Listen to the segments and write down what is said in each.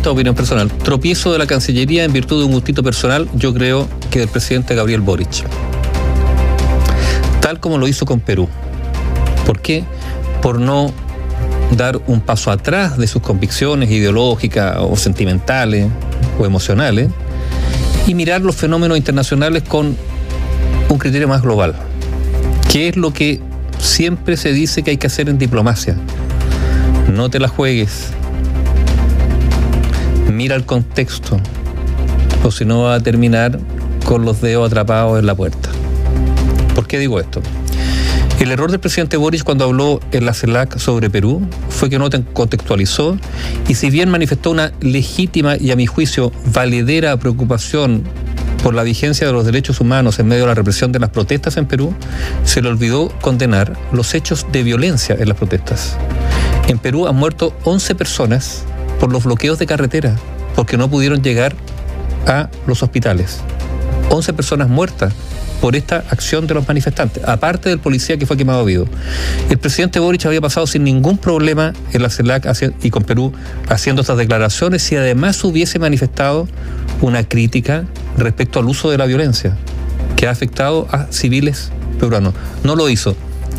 esta opinión personal, tropiezo de la Cancillería en virtud de un gustito personal, yo creo que del presidente Gabriel Boric. Tal como lo hizo con Perú. ¿Por qué? Por no dar un paso atrás de sus convicciones ideológicas o sentimentales o emocionales y mirar los fenómenos internacionales con un criterio más global, que es lo que siempre se dice que hay que hacer en diplomacia. No te la juegues, mira el contexto, o si no va a terminar con los dedos atrapados en la puerta. ¿Por qué digo esto? El error del presidente Boris cuando habló en la CELAC sobre Perú fue que no contextualizó y si bien manifestó una legítima y a mi juicio valedera preocupación por la vigencia de los derechos humanos en medio de la represión de las protestas en Perú, se le olvidó condenar los hechos de violencia en las protestas. En Perú han muerto 11 personas por los bloqueos de carretera, porque no pudieron llegar a los hospitales. 11 personas muertas por esta acción de los manifestantes, aparte del policía que fue quemado vivo. El presidente Boric había pasado sin ningún problema en la CELAC y con Perú haciendo estas declaraciones y además hubiese manifestado una crítica respecto al uso de la violencia que ha afectado a civiles peruanos. No lo hizo.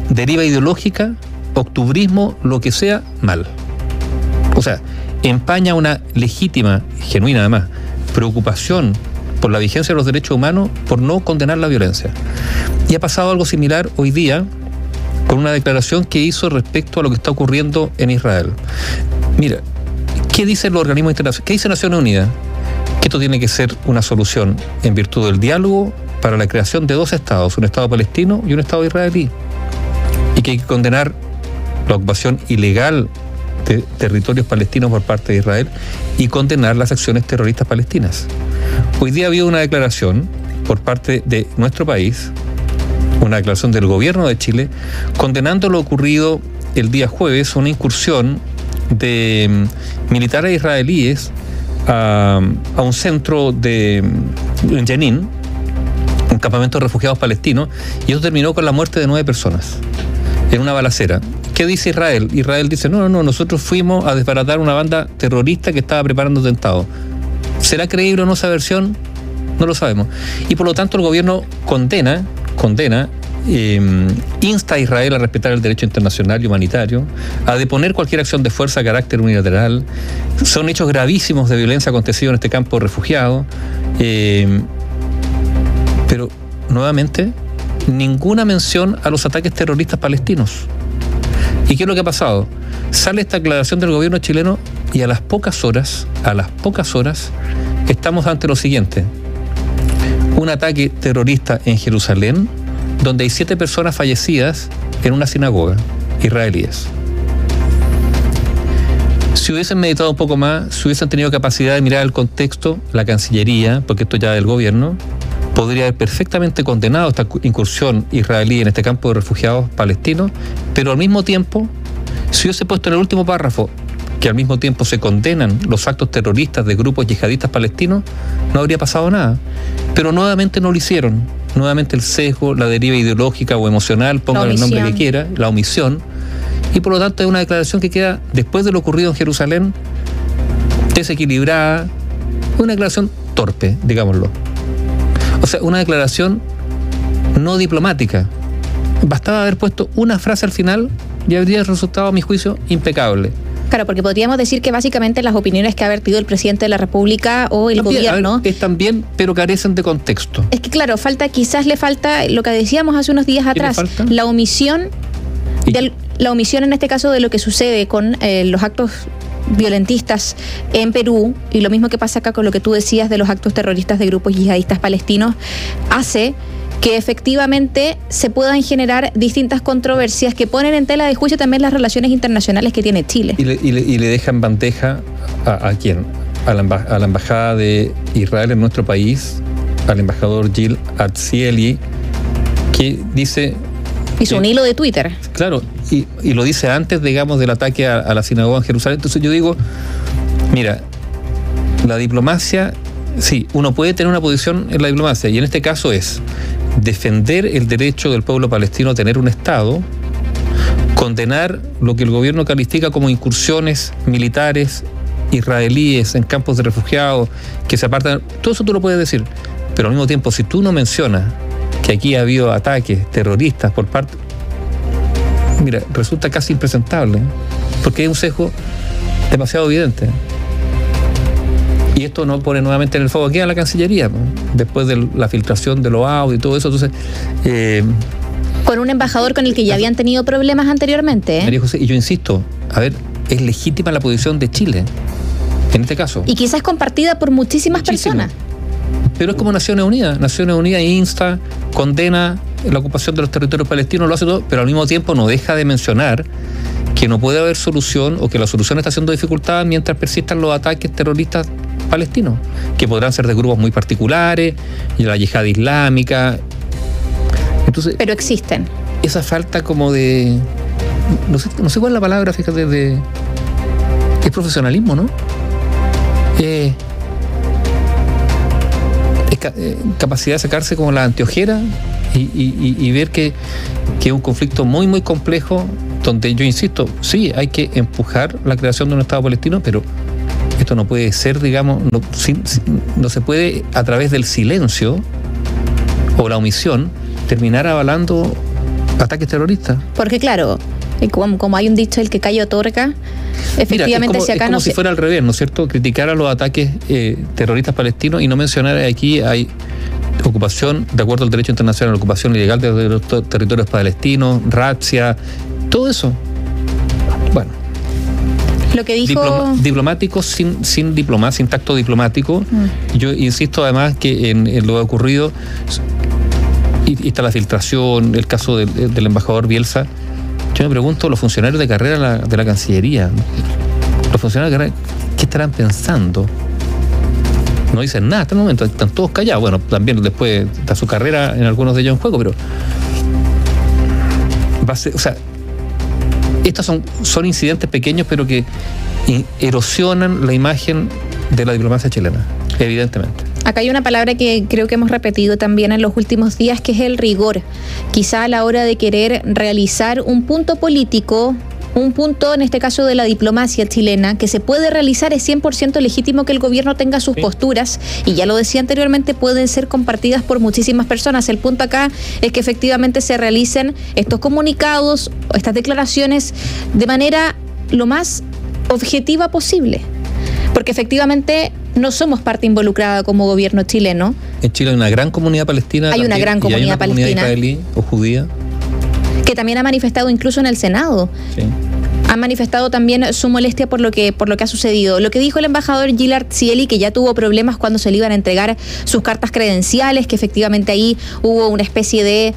Deriva ideológica, octubrismo, lo que sea, mal. O sea, empaña una legítima, genuina además, preocupación por la vigencia de los derechos humanos por no condenar la violencia. Y ha pasado algo similar hoy día con una declaración que hizo respecto a lo que está ocurriendo en Israel. Mira, ¿qué dicen los organismos internacionales? ¿Qué dice Naciones Unidas? Que esto tiene que ser una solución en virtud del diálogo para la creación de dos estados, un estado palestino y un estado israelí. Y que hay que condenar la ocupación ilegal de territorios palestinos por parte de Israel y condenar las acciones terroristas palestinas. Hoy día ha habido una declaración por parte de nuestro país, una declaración del gobierno de Chile, condenando lo ocurrido el día jueves, una incursión de mm, militares israelíes a, un centro de mm, en Jenin, un campamento de refugiados palestinos, y eso terminó con la muerte de nueve personas en una balacera. ¿Qué dice Israel? Israel dice, no, no, no, nosotros fuimos a desbaratar una banda terrorista que estaba preparando atentados. ¿Será creíble o no esa versión? No lo sabemos. Y por lo tanto el gobierno condena, condena, em, insta a Israel a respetar el derecho internacional y humanitario, a deponer cualquier acción de fuerza a carácter unilateral. Son hechos gravísimos de violencia acontecidos en este campo de refugiados. Em, pero nuevamente, ninguna mención a los ataques terroristas palestinos. ¿Y qué es lo que ha pasado? Sale esta aclaración del gobierno chileno y a las pocas horas, a las pocas horas, estamos ante lo siguiente. Un ataque terrorista en Jerusalén, donde hay siete personas fallecidas en una sinagoga israelíes. Si hubiesen meditado un poco más, si hubiesen tenido capacidad de mirar el contexto, la Cancillería, porque esto ya es del gobierno, podría haber perfectamente condenado esta incursión israelí en este campo de refugiados palestinos, pero al mismo tiempo, si hubiese puesto en el último párrafo que al mismo tiempo se condenan los actos terroristas de grupos yihadistas palestinos, no habría pasado nada. Pero nuevamente no lo hicieron. Nuevamente el sesgo, la deriva ideológica o emocional, pongan el nombre que quiera, la omisión. Y por lo tanto es una declaración que queda, después de lo ocurrido en Jerusalén, desequilibrada, una declaración torpe, digámoslo. O sea, una declaración no diplomática. Bastaba haber puesto una frase al final y habría resultado, a mi juicio, impecable. Claro, porque podríamos decir que básicamente las opiniones que ha vertido el presidente de la República o el gobierno. están bien, pero carecen de contexto. Es que, claro, falta, quizás le falta lo que decíamos hace unos días atrás, la omisión, la omisión en este caso de lo que sucede con eh, los actos violentistas en Perú, y lo mismo que pasa acá con lo que tú decías de los actos terroristas de grupos yihadistas palestinos, hace que efectivamente se puedan generar distintas controversias que ponen en tela de juicio también las relaciones internacionales que tiene Chile. Y le, dejan bandeja a, quién? A la, a la, embajada de Israel en nuestro país, al embajador Gil Atzieli, que dice... Hizo un hilo de Twitter. Claro, y, lo dice antes, digamos, del ataque a, a la sinagoga en Jerusalén. Entonces yo digo, mira, la diplomacia sí, uno puede tener una posición en la diplomacia y en este caso es defender el derecho del pueblo palestino a tener un Estado, condenar lo que el gobierno califica como incursiones militares israelíes en campos de refugiados que se apartan, todo eso tú lo puedes decir, pero al mismo tiempo si tú no mencionas que aquí ha habido ataques terroristas por parte, mira, resulta casi impresentable, porque hay un sesgo demasiado evidente. Y esto no pone nuevamente en el fuego aquí a la Cancillería, después de la filtración de los audios y todo eso. Entonces, eh, con un embajador con el que ya habían tenido problemas anteriormente. ¿eh? José, y yo insisto, a ver, es legítima la posición de Chile, en este caso. Y quizás compartida por muchísimas personas. Pero es como Naciones Unidas. Naciones Unidas insta, condena la ocupación de los territorios palestinos, lo hace todo, pero al mismo tiempo no deja de mencionar que no puede haber solución o que la solución está siendo dificultada mientras persistan los ataques terroristas palestinos, que podrán ser de grupos muy particulares, y la yihad islámica. Entonces, Pero existen. Esa falta como de. No sé, no sé cuál es la palabra, fíjate, de. Es profesionalismo, ¿no? Eh, es eh, capacidad de sacarse como la anteojera y, ver que, que, es un conflicto muy, muy complejo, donde yo insisto, sí, hay que empujar la creación de un Estado palestino, pero esto no puede ser, digamos, no, no se puede a través del silencio o la omisión terminar avalando ataques terroristas. Porque claro, como, como, hay un dicho, el que cae otorga, efectivamente si acá es como si fuera al revés, ¿no es cierto? Criticar a los ataques eh, terroristas palestinos y no mencionar aquí hay ocupación, de acuerdo al derecho internacional, ocupación ilegal de los territorios palestinos, razzia, todo eso. Bueno. Lo que dijo... diplomático sin, sin diplomacia, sin tacto diplomático. Mm. Yo insisto además que en, lo que ha ocurrido, y, está la filtración, el caso del, embajador Bielsa, yo me pregunto, los funcionarios de carrera de la Cancillería, los funcionarios de carrera, ¿qué estarán pensando? No dicen nada hasta el momento, están todos callados. Bueno, también después está su carrera en algunos de ellos en juego, pero va a ser, o sea, estos son, son incidentes pequeños, pero que erosionan la imagen de la diplomacia chilena, evidentemente. Acá hay una palabra que creo que hemos repetido también en los últimos días, que es el rigor. Quizá a la hora de querer realizar un punto político un punto, en este caso de la diplomacia chilena, que se puede realizar, es 100% legítimo que el gobierno tenga sus posturas, y ya lo decía anteriormente, pueden ser compartidas por muchísimas personas. El punto acá es que efectivamente se realicen estos comunicados, estas declaraciones, de manera lo más objetiva posible. Porque efectivamente no somos parte involucrada como gobierno chileno. En Chile hay una gran comunidad palestina. Hay una gran comunidad palestina. israelí o judía que también ha manifestado incluso en el Senado. Sí. Han manifestado también su molestia por lo que por lo que ha sucedido. Lo que dijo el embajador Gillard Cieli, que ya tuvo problemas cuando se le iban a entregar sus cartas credenciales, que efectivamente ahí hubo una especie de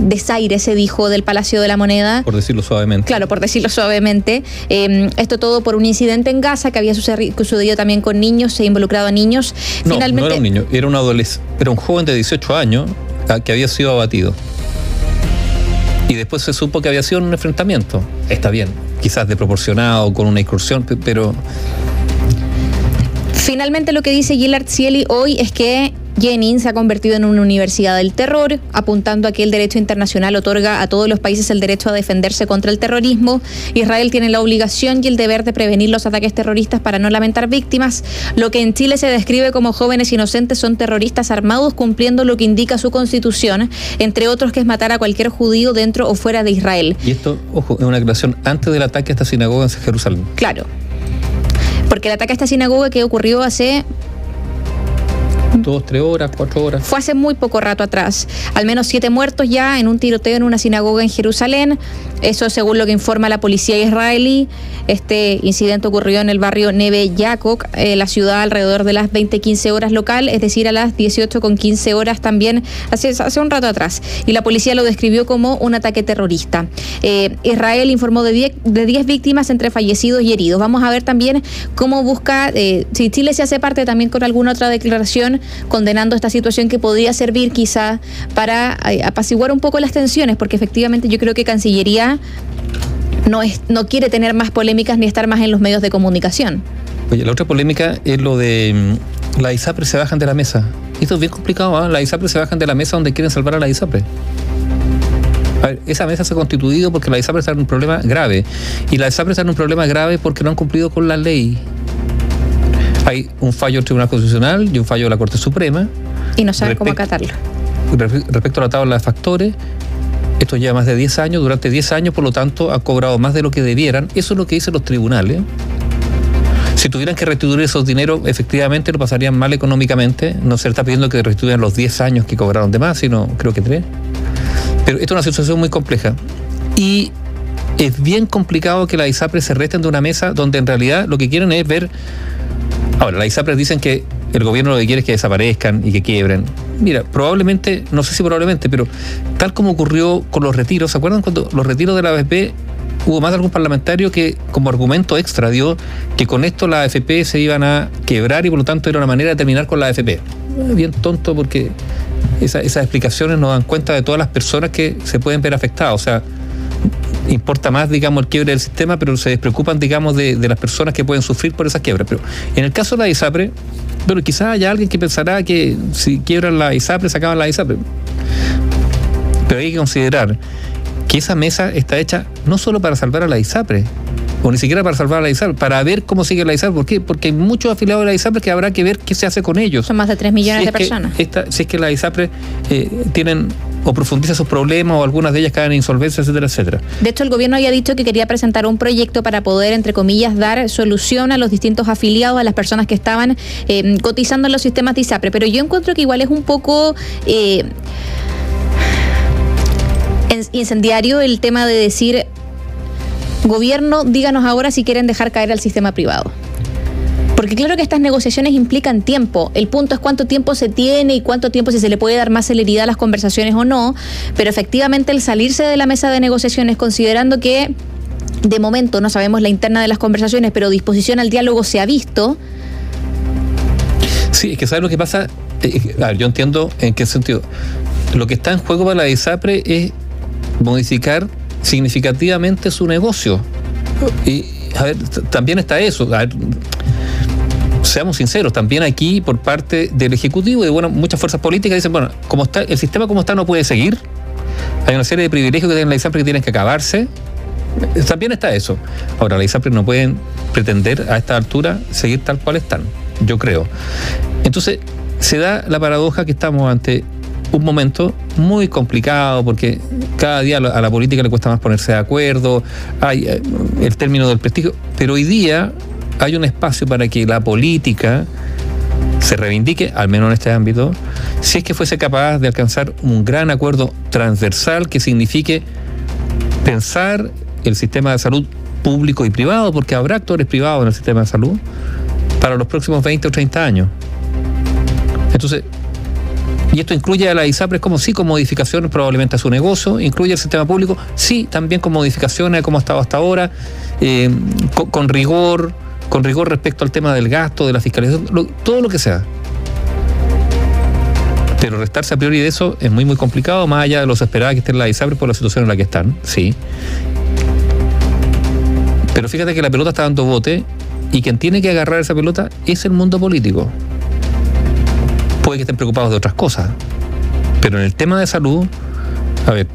desaire, se dijo, del Palacio de la Moneda. Por decirlo suavemente. Claro, por decirlo suavemente. Em, esto todo por un incidente en Gaza que había sucedido también con niños, se ha involucrado a niños. No, Finalmente, no era un niño, era un adolescente, era un joven de 18 años ah, que había sido abatido y después se supo que había sido un enfrentamiento. Está bien, quizás desproporcionado, con una incursión, pero... Finalmente lo que dice Gillard Cieli hoy es que Jenin se ha convertido en una universidad del terror, apuntando a que el derecho internacional otorga a todos los países el derecho a defenderse contra el terrorismo. Israel tiene la obligación y el deber de prevenir los ataques terroristas para no lamentar víctimas. Lo que en Chile se describe como jóvenes inocentes son terroristas armados cumpliendo lo que indica su constitución, entre otros que es matar a cualquier judío dentro o fuera de Israel. Y esto, ojo, es una declaración antes del ataque a esta sinagoga en Jerusalén. Claro. Porque el ataque a esta sinagoga que ocurrió hace dos, tres horas, cuatro horas. Fue hace muy poco rato atrás. Al menos siete muertos ya en un tiroteo en una sinagoga en Jerusalén. Eso según lo que informa la policía israelí. Este incidente ocurrió en el barrio Neve Yaakov, eh, la ciudad alrededor de las 20-15 horas local, es decir, a las 18 con 15 horas también hace, hace un rato atrás. Y la policía lo describió como un ataque terrorista. Eh, Israel informó de 10 de diez víctimas entre fallecidos y heridos. Vamos a ver también cómo busca, eh, si Chile se hace parte también con alguna otra declaración condenando esta situación que podría servir quizá para eh, apaciguar un poco las tensiones, porque efectivamente yo creo que Cancillería no, es, no quiere tener más polémicas ni estar más en los medios de comunicación. Oye, la otra polémica es lo de mm, la ISAPRE se bajan de la mesa. Esto es bien complicado, ¿ah? La ISAPRE se bajan de la mesa donde quieren salvar a la ISAPRE. A ver, esa mesa se ha constituido porque la ISAPRE está en un problema grave. Y la ISAPRE está en un problema grave porque no han cumplido con la ley. Hay un fallo del Tribunal Constitucional y un fallo de la Corte Suprema. Y no saben cómo acatarlo. Respecto a la tabla de factores, esto lleva más de 10 años, durante 10 años, por lo tanto, han cobrado más de lo que debieran. Eso es lo que dicen los tribunales. Si tuvieran que restituir esos dineros, efectivamente lo pasarían mal económicamente. No se está pidiendo que restituyan los 10 años que cobraron de más, sino creo que 3. Pero esto es una situación muy compleja. Y es bien complicado que las ISAPRES se resten de una mesa donde en realidad lo que quieren es ver. Ahora, las ISAPRES dicen que el gobierno lo que quiere es que desaparezcan y que quiebren. Mira, probablemente, no sé si probablemente, pero tal como ocurrió con los retiros, ¿se acuerdan cuando los retiros de la AFP hubo más de algún parlamentario que como argumento extra dio que con esto la AFP se iban a quebrar y por lo tanto era una manera de terminar con la AFP? Bien tonto porque esas explicaciones nos dan cuenta de todas las personas que se pueden ver afectadas. O sea, importa más, digamos, el quiebre del sistema, pero se despreocupan, digamos, de, las personas que pueden sufrir por esas quiebras. Pero en el caso de la ISAPRE, bueno, quizás haya alguien que pensará que si quiebran la ISAPRE, se acaban la ISAPRE. Pero hay que considerar que esa mesa está hecha no solo para salvar a la ISAPRE, o ni siquiera para salvar a la ISAPRE, para ver cómo sigue la ISAPRE. ¿Por qué? Porque hay muchos afiliados de la ISAPRE que habrá que ver qué se hace con ellos. Son más de 3 millones de personas. si es que la ISAPRE eh, tienen o profundiza sus problemas o algunas de ellas caen en insolvencia, etcétera, etcétera. De hecho, el gobierno había dicho que quería presentar un proyecto para poder, entre comillas, dar solución a los distintos afiliados, a las personas que estaban eh, cotizando en los sistemas de ISAPRE. Pero yo encuentro que igual es un poco... Eh, incendiario el tema de decir, gobierno, díganos ahora si quieren dejar caer al sistema privado. Porque claro que estas negociaciones implican tiempo. El punto es cuánto tiempo se tiene y cuánto tiempo si se le puede dar más celeridad a las conversaciones o no. Pero efectivamente el salirse de la mesa de negociaciones considerando que de momento no sabemos la interna de las conversaciones, pero disposición al diálogo se ha visto. Sí, es que ¿sabes lo que pasa? Eh, a ver, yo entiendo en qué sentido. Lo que está en juego para la ISAPRE es modificar significativamente su negocio. Y, a ver, también está eso. Seamos sinceros, también aquí por parte del Ejecutivo y de bueno, muchas fuerzas políticas dicen, bueno, como está, el sistema como está no puede seguir. Hay una serie de privilegios que tienen la ISAPRE que tienen que acabarse. También está eso. Ahora, la ISAPRE no pueden pretender a esta altura seguir tal cual están, yo creo. Entonces, se da la paradoja que estamos ante un momento muy complicado porque cada día a la política le cuesta más ponerse de acuerdo, hay eh, el término del prestigio, pero hoy día hay un espacio para que la política se reivindique, al menos en este ámbito, si es que fuese capaz de alcanzar un gran acuerdo transversal que signifique pensar el sistema de salud público y privado, porque habrá actores privados en el sistema de salud, para los próximos 20 o 30 años. Entonces, y esto incluye a la ISAPRES como sí, con modificaciones probablemente a su negocio, incluye el sistema público, sí, también con modificaciones como ha estado hasta ahora, eh, con, rigor, con rigor respecto al tema del gasto, de la fiscalización, todo lo que sea. Pero restarse a priori de eso es muy, muy complicado, más allá de los esperados que estén la ISAPRES por la situación en la que están, sí. Pero fíjate que la pelota está dando bote y quien tiene que agarrar esa pelota es el mundo político puede que estén preocupados de otras cosas. Pero en el tema de salud, a ver,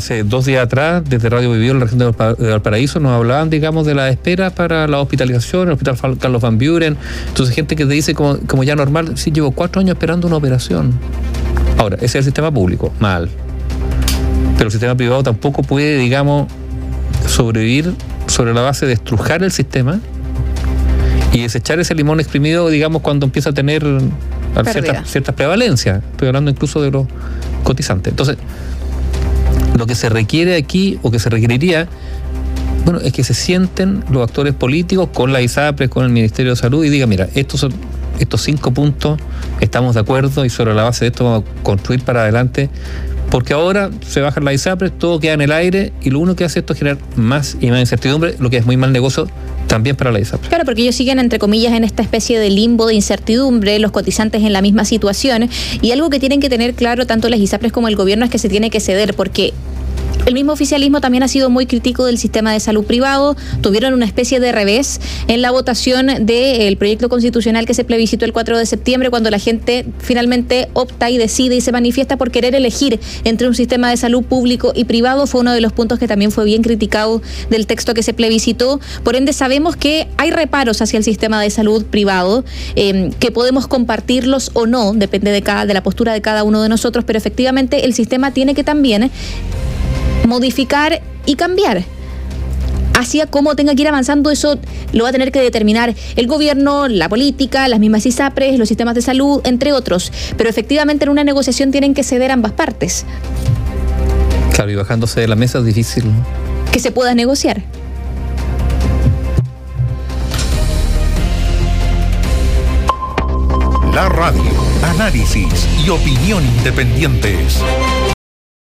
hace dos días atrás, desde Radio Vivió en la región de Valparaíso, nos hablaban, digamos, de la espera para la hospitalización, el hospital Carlos Van Buren. Entonces, gente que te dice, como, como ya normal, sí, llevo cuatro años esperando una operación. Ahora, ese es el sistema público, mal. Pero el sistema privado tampoco puede, digamos, sobrevivir sobre la base de estrujar el sistema y desechar ese limón exprimido, digamos, cuando empieza a tener ciertas, ciertas prevalencias. Estoy hablando incluso de los cotizantes. Entonces, lo que se requiere aquí, o que se requeriría, bueno, es que se sienten los actores políticos con la ISAPRES, con el Ministerio de Salud y digan, mira, estos son estos cinco puntos, estamos de acuerdo y sobre la base de esto vamos a construir para adelante porque ahora se bajan las ISAPRES, todo queda en el aire y lo único que hace esto es generar más y más incertidumbre, lo que es muy mal negocio también para la ISAPRES. Claro, porque ellos siguen, entre comillas, en esta especie de limbo de incertidumbre, los cotizantes en la misma situación. Y algo que tienen que tener claro tanto las ISAPRES como el gobierno es que se tiene que ceder, porque El mismo oficialismo también ha sido muy crítico del sistema de salud privado. Tuvieron una especie de revés en la votación del proyecto constitucional que se plebiscitó el 4 de septiembre, cuando la gente finalmente opta y decide y se manifiesta por querer elegir entre un sistema de salud público y privado. Fue uno de los puntos que también fue bien criticado del texto que se plebiscitó. Por ende, sabemos que hay reparos hacia el sistema de salud privado, eh, que podemos compartirlos o no, depende de, cada, de la postura de cada uno de nosotros, pero efectivamente el sistema tiene que también modificar y cambiar. Hacia cómo tenga que ir avanzando, eso lo va a tener que determinar el gobierno, la política, las mismas ISAPRES, los sistemas de salud, entre otros. Pero efectivamente en una negociación tienen que ceder ambas partes. Claro, y bajándose de la mesa es difícil. Que se pueda negociar. La radio, análisis y opinión independientes.